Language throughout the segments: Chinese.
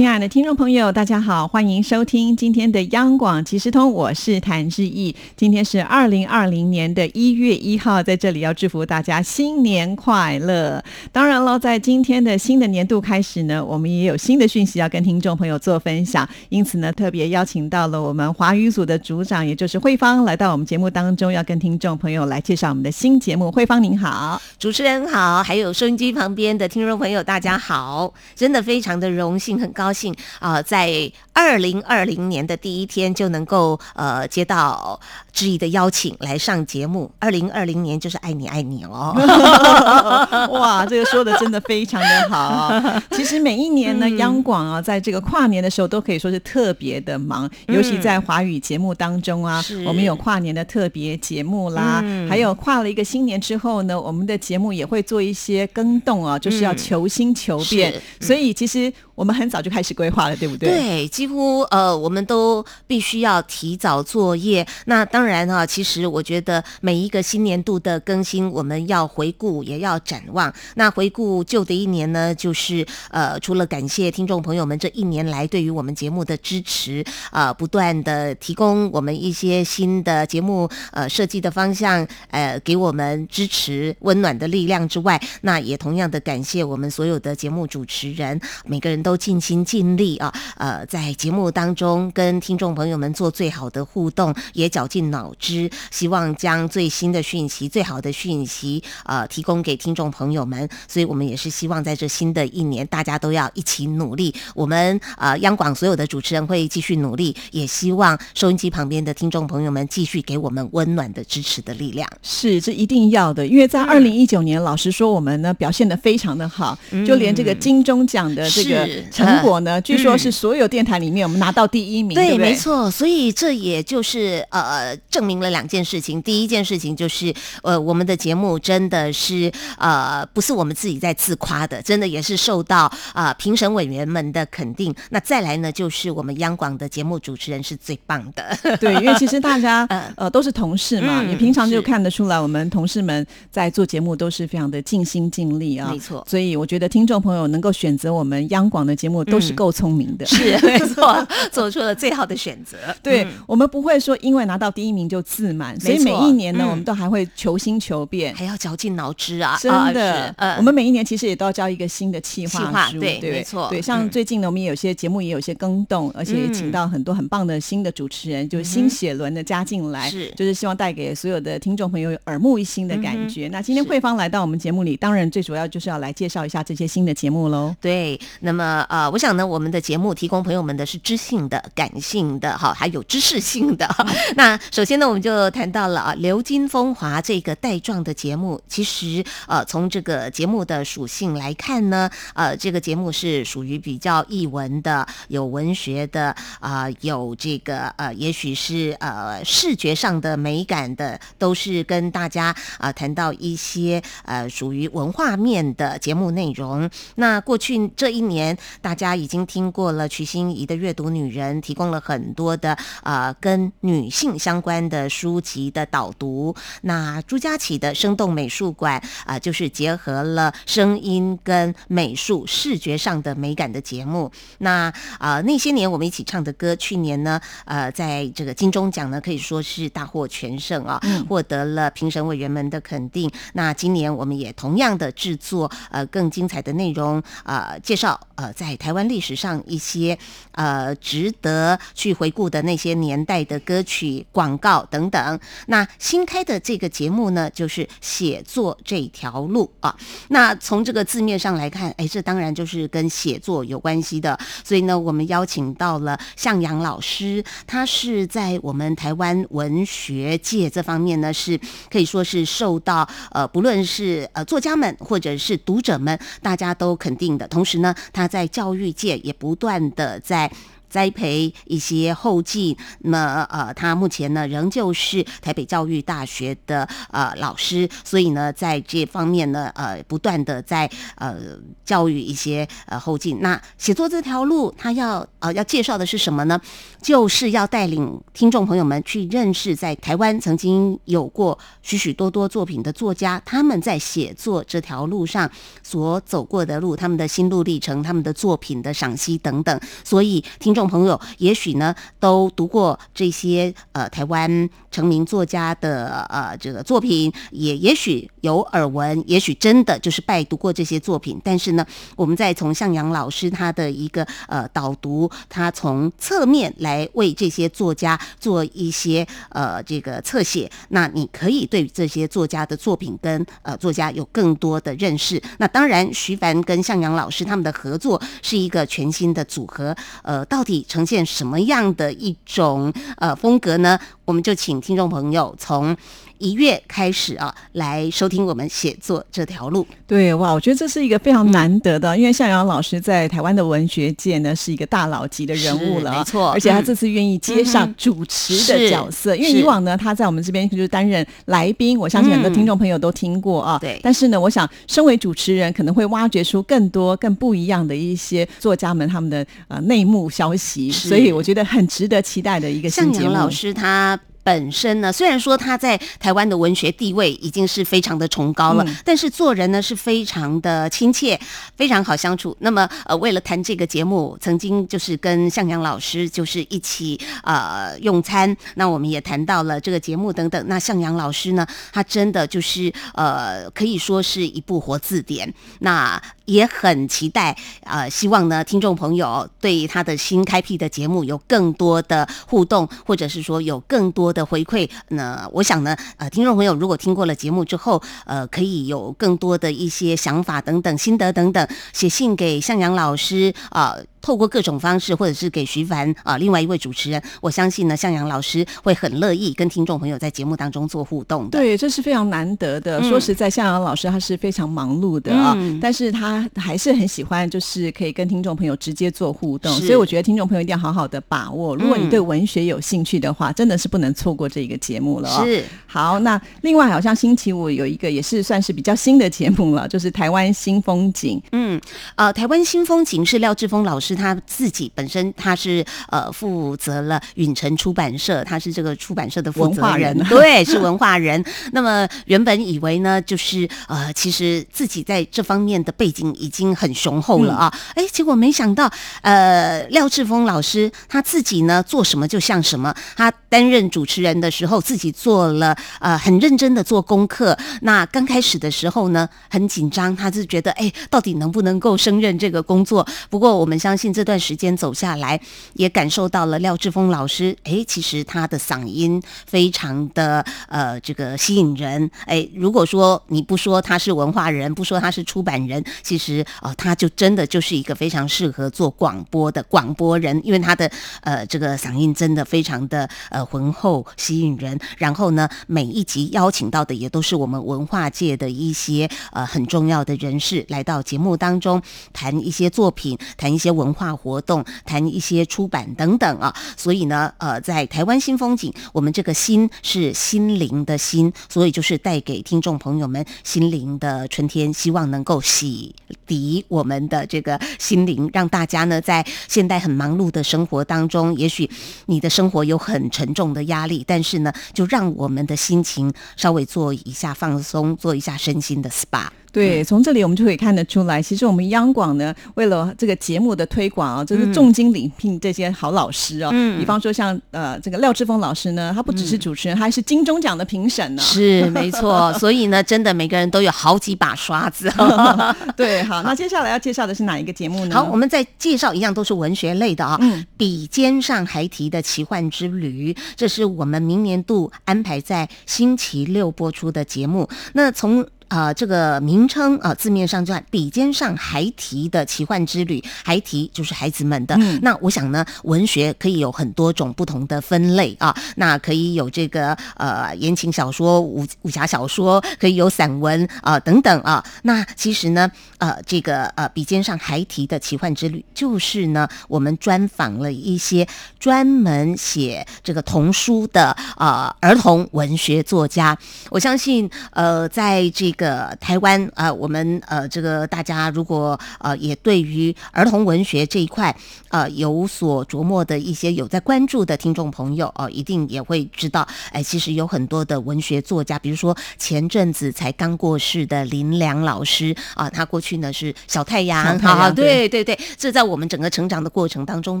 亲爱的听众朋友，大家好，欢迎收听今天的央广即时通，我是谭志毅。今天是二零二零年的一月一号，在这里要祝福大家新年快乐。当然了，在今天的新的年度开始呢，我们也有新的讯息要跟听众朋友做分享，因此呢，特别邀请到了我们华语组的组长，也就是慧芳，来到我们节目当中，要跟听众朋友来介绍我们的新节目。慧芳您好，主持人好，还有收音机旁边的听众朋友大家好，真的非常的荣幸，很高。高兴啊，在二零二零年的第一天就能够呃接到志毅的邀请来上节目。二零二零年就是爱你爱你哦，哇，这个说的真的非常的好。其实每一年呢，央广啊，在这个跨年的时候都可以说是特别的忙，尤其在华语节目当中啊，我们有跨年的特别节目啦，还有跨了一个新年之后呢，我们的节目也会做一些更动啊，就是要求新求变。所以其实我们很早就开。始规划了，对不对？对，几乎呃，我们都必须要提早作业。那当然啊，其实我觉得每一个新年度的更新，我们要回顾，也要展望。那回顾旧的一年呢，就是呃，除了感谢听众朋友们这一年来对于我们节目的支持，呃，不断的提供我们一些新的节目呃设计的方向，呃，给我们支持温暖的力量之外，那也同样的感谢我们所有的节目主持人，每个人都尽心。尽力啊，呃，在节目当中跟听众朋友们做最好的互动，也绞尽脑汁，希望将最新的讯息、最好的讯息，呃，提供给听众朋友们。所以，我们也是希望在这新的一年，大家都要一起努力。我们呃，央广所有的主持人会继续努力，也希望收音机旁边的听众朋友们继续给我们温暖的支持的力量。是，这一定要的，因为在二零一九年，老实说，我们呢表现的非常的好，就连这个金钟奖的这个成果。呢，据说是所有电台里面我们拿到第一名，对，没错。所以这也就是呃，证明了两件事情。第一件事情就是，呃，我们的节目真的是呃，不是我们自己在自夸的，真的也是受到啊评审委员们的肯定。那再来呢，就是我们央广的节目主持人是最棒的，对，因为其实 大家呃都是同事嘛，你平常就看得出来，我们同事们在做节目都是非常的尽心尽力啊，没错。所以我觉得听众朋友能够选择我们央广的节目都是。够聪明的是 没错，做出了最好的选择。对我们不会说因为拿到第一名就自满，所以每一年呢，我们都还会求新求变，还要绞尽脑汁啊！真的，我们每一年其实也都要交一个新的企划书，对，没错，对。像最近呢，我们也有些节目也有些更动，而且也请到很多很棒的新的主持人，就是新血轮的加进来，是，就是希望带给所有的听众朋友耳目一新的感觉。那今天慧芳来到我们节目里，当然最主要就是要来介绍一下这些新的节目喽。对，那么呃，我想呢。我们的节目提供朋友们的是知性的、感性的，哈，还有知识性的。那首先呢，我们就谈到了啊，《流金风华》这个带状的节目。其实，呃，从这个节目的属性来看呢，呃，这个节目是属于比较译文的、有文学的啊，有这个呃，也许是呃视觉上的美感的，都是跟大家啊谈到一些呃属于文化面的节目内容。那过去这一年，大家已经听过了曲心怡的阅读女人，提供了很多的呃跟女性相关的书籍的导读。那朱家启的生动美术馆啊，就是结合了声音跟美术视觉上的美感的节目。那啊那些年我们一起唱的歌，去年呢呃在这个金钟奖呢可以说是大获全胜啊，获得了评审委员们的肯定。那今年我们也同样的制作呃更精彩的内容啊，介绍呃在台湾历史。上一些呃值得去回顾的那些年代的歌曲、广告等等。那新开的这个节目呢，就是写作这条路啊。那从这个字面上来看，哎，这当然就是跟写作有关系的。所以呢，我们邀请到了向阳老师，他是在我们台湾文学界这方面呢，是可以说是受到呃不论是呃作家们或者是读者们，大家都肯定的。同时呢，他在在教育界。也不断的在栽培一些后进。那呃，他目前呢仍旧是台北教育大学的呃老师，所以呢在这方面呢呃不断的在呃教育一些呃后进。那写作这条路，他要呃要介绍的是什么呢？就是要带领听众朋友们去认识在台湾曾经有过许许多多作品的作家，他们在写作这条路上所走过的路，他们的心路历程，他们的作品的赏析等等。所以听众众朋友也许呢都读过这些呃台湾成名作家的呃这个作品，也也许有耳闻，也许真的就是拜读过这些作品。但是呢，我们再从向阳老师他的一个呃导读，他从侧面来。为这些作家做一些呃这个侧写，那你可以对这些作家的作品跟呃作家有更多的认识。那当然，徐凡跟向阳老师他们的合作是一个全新的组合，呃，到底呈现什么样的一种呃风格呢？我们就请听众朋友从。一月开始啊，来收听我们写作这条路。对哇，我觉得这是一个非常难得的，因为向阳老师在台湾的文学界呢是一个大佬级的人物了，没错。而且他这次愿意接上主持的角色，因为以往呢他在我们这边就是担任来宾，我相信很多听众朋友都听过啊。对。但是呢，我想身为主持人，可能会挖掘出更多更不一样的一些作家们他们的呃内幕消息，所以我觉得很值得期待的一个新节目。老师他。本身呢，虽然说他在台湾的文学地位已经是非常的崇高了，但是做人呢是非常的亲切，非常好相处。那么，呃，为了谈这个节目，曾经就是跟向阳老师就是一起呃用餐，那我们也谈到了这个节目等等。那向阳老师呢，他真的就是呃可以说是一部活字典。那也很期待，呃，希望呢听众朋友对他的新开辟的节目有更多的互动，或者是说有更多。的回馈，那我想呢，呃，听众朋友如果听过了节目之后，呃，可以有更多的一些想法等等心得等等，写信给向阳老师啊。透过各种方式，或者是给徐凡啊，另外一位主持人，我相信呢，向阳老师会很乐意跟听众朋友在节目当中做互动的。对，这是非常难得的。说实在，向阳老师他是非常忙碌的啊，但是他还是很喜欢，就是可以跟听众朋友直接做互动。所以我觉得听众朋友一定要好好的把握。如果你对文学有兴趣的话，真的是不能错过这一个节目了。是。好，那另外好像星期五有一个也是算是比较新的节目了，就是台湾新风景。嗯，呃，台湾新风景是廖志峰老师。是他自己本身，他是呃负责了允城出版社，他是这个出版社的负责人，对，是文化人。那么原本以为呢，就是呃，其实自己在这方面的背景已经很雄厚了啊，哎，结果没想到，呃，廖志峰老师他自己呢做什么就像什么，他担任主持人的时候，自己做了呃很认真的做功课。那刚开始的时候呢，很紧张，他是觉得哎，到底能不能够胜任这个工作？不过我们相信。信这段时间走下来，也感受到了廖志峰老师。哎，其实他的嗓音非常的呃，这个吸引人。哎，如果说你不说他是文化人，不说他是出版人，其实哦，他就真的就是一个非常适合做广播的广播人，因为他的呃这个嗓音真的非常的呃浑厚吸引人。然后呢，每一集邀请到的也都是我们文化界的一些呃很重要的人士来到节目当中谈一些作品，谈一些文。文化活动，谈一些出版等等啊，所以呢，呃，在台湾新风景，我们这个心是心灵的心，所以就是带给听众朋友们心灵的春天，希望能够洗涤我们的这个心灵，让大家呢在现代很忙碌的生活当中，也许你的生活有很沉重的压力，但是呢，就让我们的心情稍微做一下放松，做一下身心的 SPA。对，从这里我们就可以看得出来，其实我们央广呢，为了这个节目的推广啊，就是重金礼聘这些好老师哦。嗯。比方说像呃这个廖志峰老师呢，他不只是主持人，他还是金钟奖的评审呢。是，没错。所以呢，真的每个人都有好几把刷子。对，好，那接下来要介绍的是哪一个节目呢？好，我们再介绍一样都是文学类的啊。嗯。笔尖上还提的奇幻之旅，这是我们明年度安排在星期六播出的节目。那从呃这个名称啊、字面上叫笔尖上孩提的奇幻之旅，孩提就是孩子们的。嗯那我想呢，文学可以有很多种不同的分类啊，那可以有这个呃言情小说、武武侠小说，可以有散文啊、等等啊。那其实呢，呃，这个呃笔尖上孩提的奇幻之旅，就是呢我们专访了一些专门写这个童书的呃儿童文学作家。我相信呃，在这个台湾啊、呃我们呃这个大家如果呃也对于儿童文学这一块呃有所琢磨的一些有在关注的听众朋友哦、一定也会知道，哎，其实有很多的文学作家，比如说前阵子才刚过世的林良老师啊，他过去呢是小太阳，好对对对对，这在我们整个成长的过程当中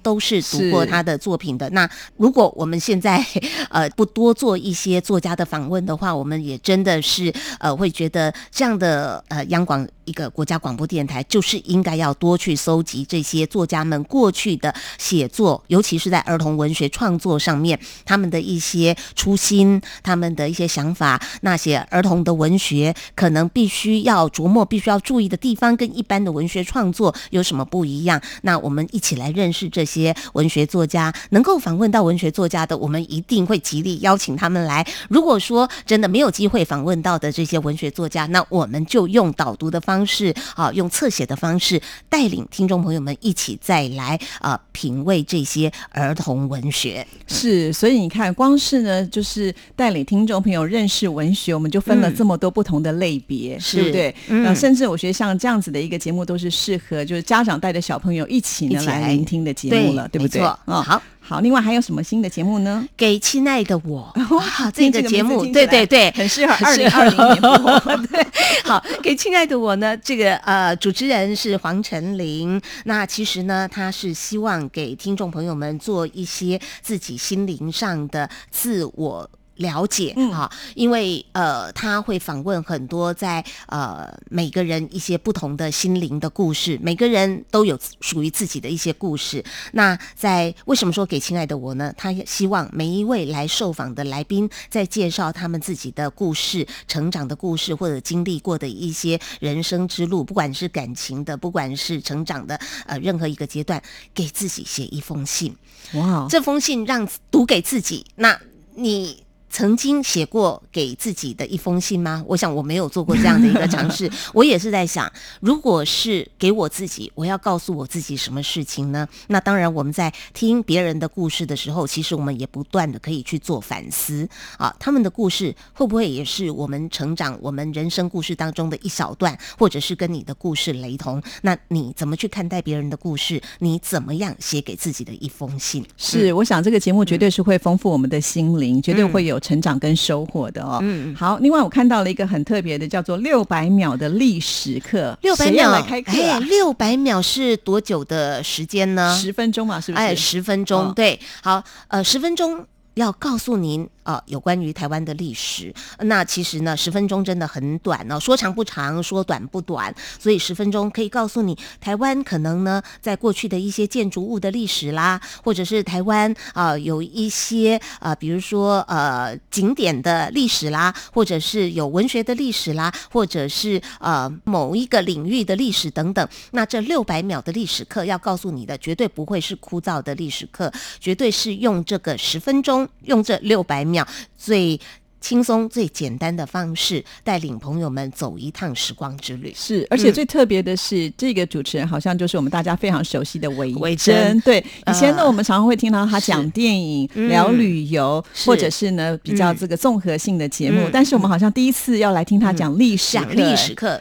都是读过他的作品的。那如果我们现在呃不多做一些作家的访问的话，我们也真的是呃会觉得这样的呃央广一个国家广播电台就是应该要多去搜集这些作家们过去的写作，尤其是在儿童文学创作上面，他们的一些初心，他们的一些想法，那些儿童的文学可能必须要琢磨、必须要注意的地方，跟一般的文学创作有什么不一样？那我们一起来认识这些文学作家，能够访问到文学作家的，我们一定会极力邀请他们来。如果说真的没有机会访问到的这些文学作家，那我们就用导读的方式啊，用侧写的方式，带领听众朋友们一起再来啊品味这些儿童文学。是，所以你看，光是呢，就是带领听众朋友认识文学，我们就分了嗯这么多不同的类别，是对不对？嗯那甚至我觉得像这样子的一个节目，都是适合就是家长带着小朋友一起呢一起来来聆听的节目了，对不对？嗯好。好，另外还有什么新的节目呢？给亲爱的我，哇，这个个节目，对对对，很适合二是零二零 年 播。对，好，给亲爱的我呢，这个呃主持人是黄晨林。那其实呢，他是希望给听众朋友们做一些自己心灵上的自我。了解嗯哈，因为呃，他会访问很多在呃每个人一些不同的心灵的故事，每个人都有属于自己的一些故事。那在为什么说给亲爱的我呢？他也希望每一位来受访的来宾在介绍他们自己的故事、成长的故事，或者经历过的一些人生之路，不管是感情的，不管是成长的，呃，任何一个阶段，给自己写一封信。哇，这封信让读给自己，那你。曾经写过给自己的一封信吗？我想我没有做过这样的一个尝试。我也是在想，如果是给我自己，我要告诉我自己什么事情呢？那当然，我们在听别人的故事的时候，其实我们也不断的可以去做反思啊。他们的故事会不会也是我们成长、我们人生故事当中的一小段，或者是跟你的故事雷同？那你怎么去看待别人的故事？你怎么样写给自己的一封信？是，我想这个节目绝对是会丰富我们的心灵，绝对会有成长跟收获的哦。嗯好，另外我看到了一个很特别的，叫做六百秒的历史课，六百秒来开课哎，啊？六百秒是多久的时间呢？十分钟嘛，是不是？哎，十分钟，哦对，好，呃，十分钟。要告诉您啊、有关于台湾的历史。那其实呢，十分钟真的很短哦，说长不长，说短不短。所以十分钟可以告诉你，台湾可能呢，在过去的一些建筑物的历史啦，或者是台湾啊、有一些呃，比如说呃景点的历史啦，或者是有文学的历史啦，或者是呃某一个领域的历史等等。那这六百秒的历史课要告诉你的，绝对不会是枯燥的历史课，绝对是用这个十分钟，用这六百秒最轻松、最简单的方式，带领朋友们走一趟时光之旅。是，而且最特别的是，这个主持人好像就是我们大家非常熟悉的韦韦珍。对，以前呢，呃我们常常会听到他讲电影、嗯。聊旅游，是。或者是呢比较嗯。这个综合性的节目。嗯。但是我们好像第一次要来听他讲历史、讲历史课，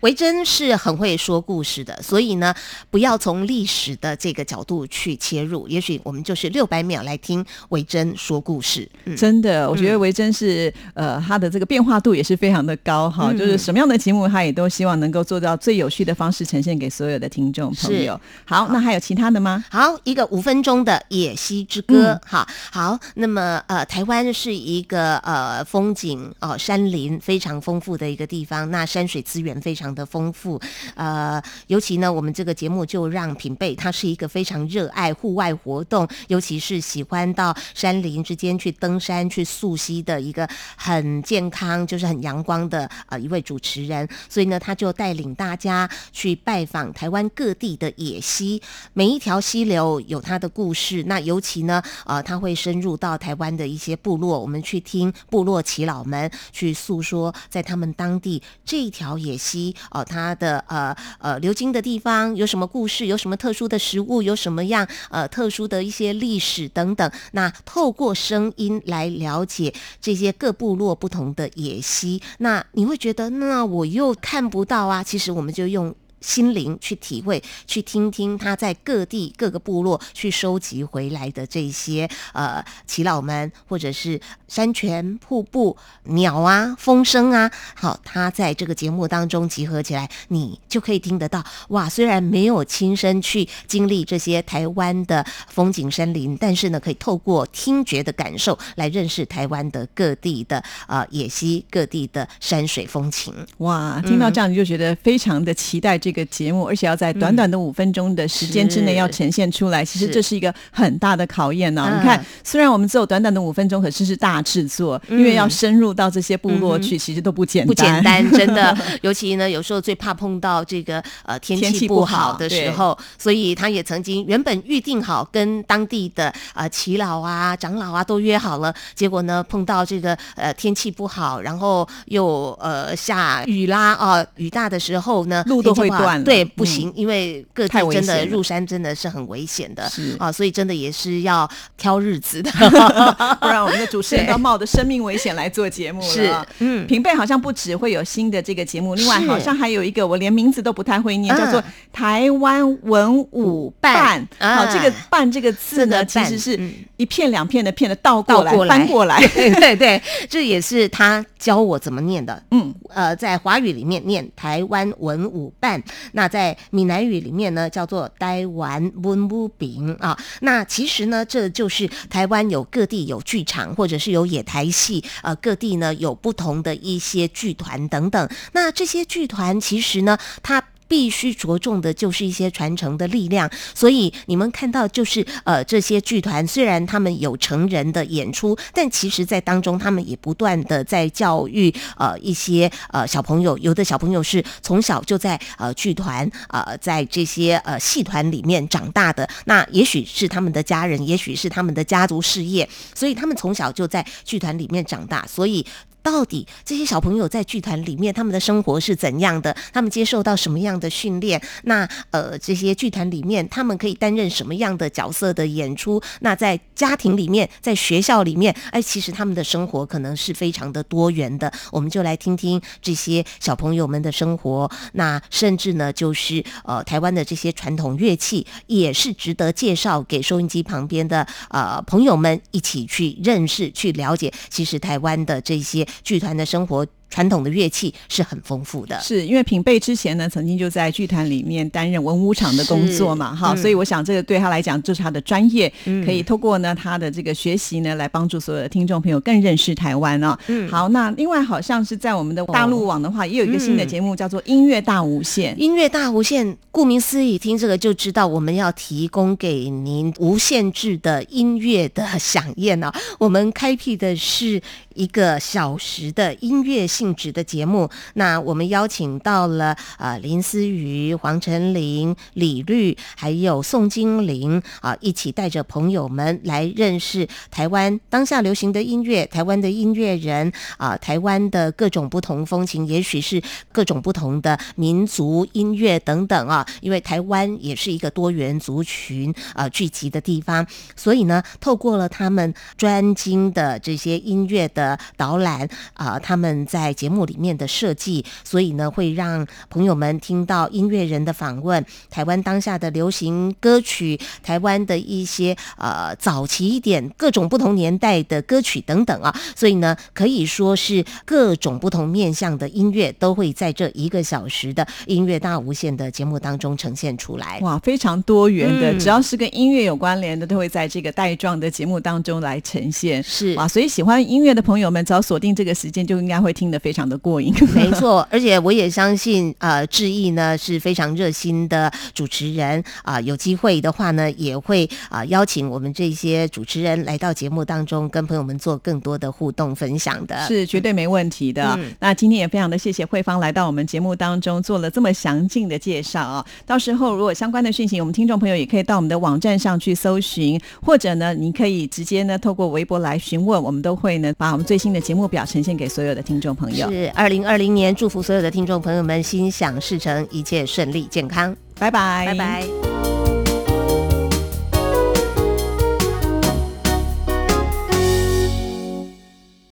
维珍是很会说故事的，所以呢，不要从历史的这个角度去切入，也许我们就是六百秒来听维珍说故事。嗯，真的，我觉得维珍是、呃，他的这个变化度也是非常的高哈，嗯。就是什么样的节目，他也都希望能够做到最有序的方式呈现给所有的听众朋友。好，那还有其他的吗？好，一个五分钟的《野溪之歌》嗯。好好，那么呃，台湾是一个呃风景哦、山林非常丰富的一个地方，那山水资源非常的丰富。呃，尤其呢，我们这个节目就让品贝他是一个非常热爱户外活动，尤其是喜欢到山林之间去登山、去溯溪的一个很健康、就是很阳光的呃一位主持人。所以呢，他就带领大家去拜访台湾各地的野溪，每一条溪流有它的故事。那尤其呢，呃，他会深入到台湾的一些部落，我们去听部落耆老们去诉说，在他们当地这一条野溪，哦、它的呃呃流经的地方有什么故事，有什么特殊的食物，有什么样呃特殊的一些历史等等。那透过声音来了解这些各部落不同的野溪，那你会觉得，那我又看不到啊。其实我们就用。心灵去体会，去听听他在各地各个部落去收集回来的这些呃耆老们，或者是山泉、瀑布、鸟啊、风声啊，好，他在这个节目当中集合起来，你就可以听得到。哇，虽然没有亲身去经历这些台湾的风景山林，但是呢，可以透过听觉的感受来认识台湾的各地的呃野溪、各地的山水风情。哇，听到这样你就觉得非常的期待这个节目，而且要在短短的五分钟的时间之内要呈现出来，其实这是一个很大的考验呢、嗯。你看，虽然我们只有短短的五分钟，可是是大制作，因为要深入到这些部落去，其实都不简单，不简单，真的。尤其呢，有时候最怕碰到这个呃天天气不好好的时候，所以他也曾经原本预定好跟当地的呃耆老啊、长老啊都约好了，结果呢碰到这个呃天气不好，然后又呃下雨啦啊、雨大的时候呢，路都会断了。对，不嗯。行，因为各太真的险入山真的是很危险的。是。啊，所以真的也是要挑日子的。不然我们的主持人都要冒着生命危险来做节目了。是，嗯，平辈好像不只会有新的这个节目，另外好像还有一个我连名字都不太会念，嗯。叫做台湾文武办。啊好，这个“办”这个字呢，其实是嗯。一片两片的片的倒过来倒过来。翻过来。对对对，这也是他教我怎么念的。嗯，呃，在华语里面念台湾文武办，那在闽南语里面呢叫做台湾文武饼啊。那其实呢，这就是台湾有各地有剧场，或者是有野台戏，呃，各地呢有不同的一些剧团等等。那这些剧团其实呢，它必须着重的就是一些传承的力量，所以你们看到就是呃这些剧团虽然他们有成人的演出，但其实在当中他们也不断的在教育呃一些呃小朋友，有的小朋友是从小就在呃剧团呃在这些呃戏团里面长大的，那也许是他们的家人，也许是他们的家族事业，所以他们从小就在剧团里面长大，所以。到底这些小朋友在剧团里面，他们的生活是怎样的？他们接受到什么样的训练？那呃，这些剧团里面，他们可以担任什么样的角色的演出？那在家庭里面，在学校里面，哎，其实他们的生活可能是非常的多元的。我们就来听听这些小朋友们的生活。那甚至呢，就是呃，台湾的这些传统乐器，也是值得介绍给收音机旁边的呃朋友们一起去认识、去了解。其实台湾的这些剧团的生活。传统的乐器是很丰富的，是因为品贝之前呢，曾经就在剧团里面担任文武场的工作嘛，哈、嗯所以我想这个对他来讲就是他的专业，嗯可以透过呢他的这个学习呢，来帮助所有的听众朋友更认识台湾哦。嗯好，那另外好像是在我们的大陆网的话，也有一个新的节目叫做《音乐大无限》。音乐大无限，顾名思义，听这个就知道我们要提供给您无限制的音乐的响宴啊！我们开辟的是一个小时的音乐性质的节目。那我们邀请到了呃林思雨、黄晨林、李律，还有宋金玲啊，一起带着朋友们来认识台湾当下流行的音乐，台湾的音乐人啊，台湾的各种不同风情，也许是各种不同的民族音乐等等啊。因为台湾也是一个多元族群啊聚集的地方，所以呢，透过了他们专精的这些音乐的导览啊，他们在节目里面的设计，所以呢，会让朋友们听到音乐人的访问，台湾当下的流行歌曲，台湾的一些呃早期一点各种不同年代的歌曲等等啊，所以呢，可以说是各种不同面向的音乐都会在这一个小时的音乐大无限的节目当中呈现出来。哇，非常多元的，嗯只要是跟音乐有关联的，都会在这个带状的节目当中来呈现。是哇，所以喜欢音乐的朋友们，只要锁定这个时间，就应该会听得得非常的过瘾。没错，而且我也相信，呃，志毅呢是非常热心的主持人啊、有机会的话呢，也会啊、邀请我们这些主持人来到节目当中，跟朋友们做更多的互动分享的。是绝对没问题的。嗯那今天也非常的谢谢慧芳来到我们节目当中做了这么详尽的介绍啊。到时候如果相关的讯息，我们听众朋友也可以到我们的网站上去搜寻，或者呢，你可以直接呢透过微博来询问，我们都会呢把我们最新的节目表呈现给所有的听众朋友。是二零二零年，祝福所有的听众朋友们心想事成，一切顺利健康，拜拜，拜拜。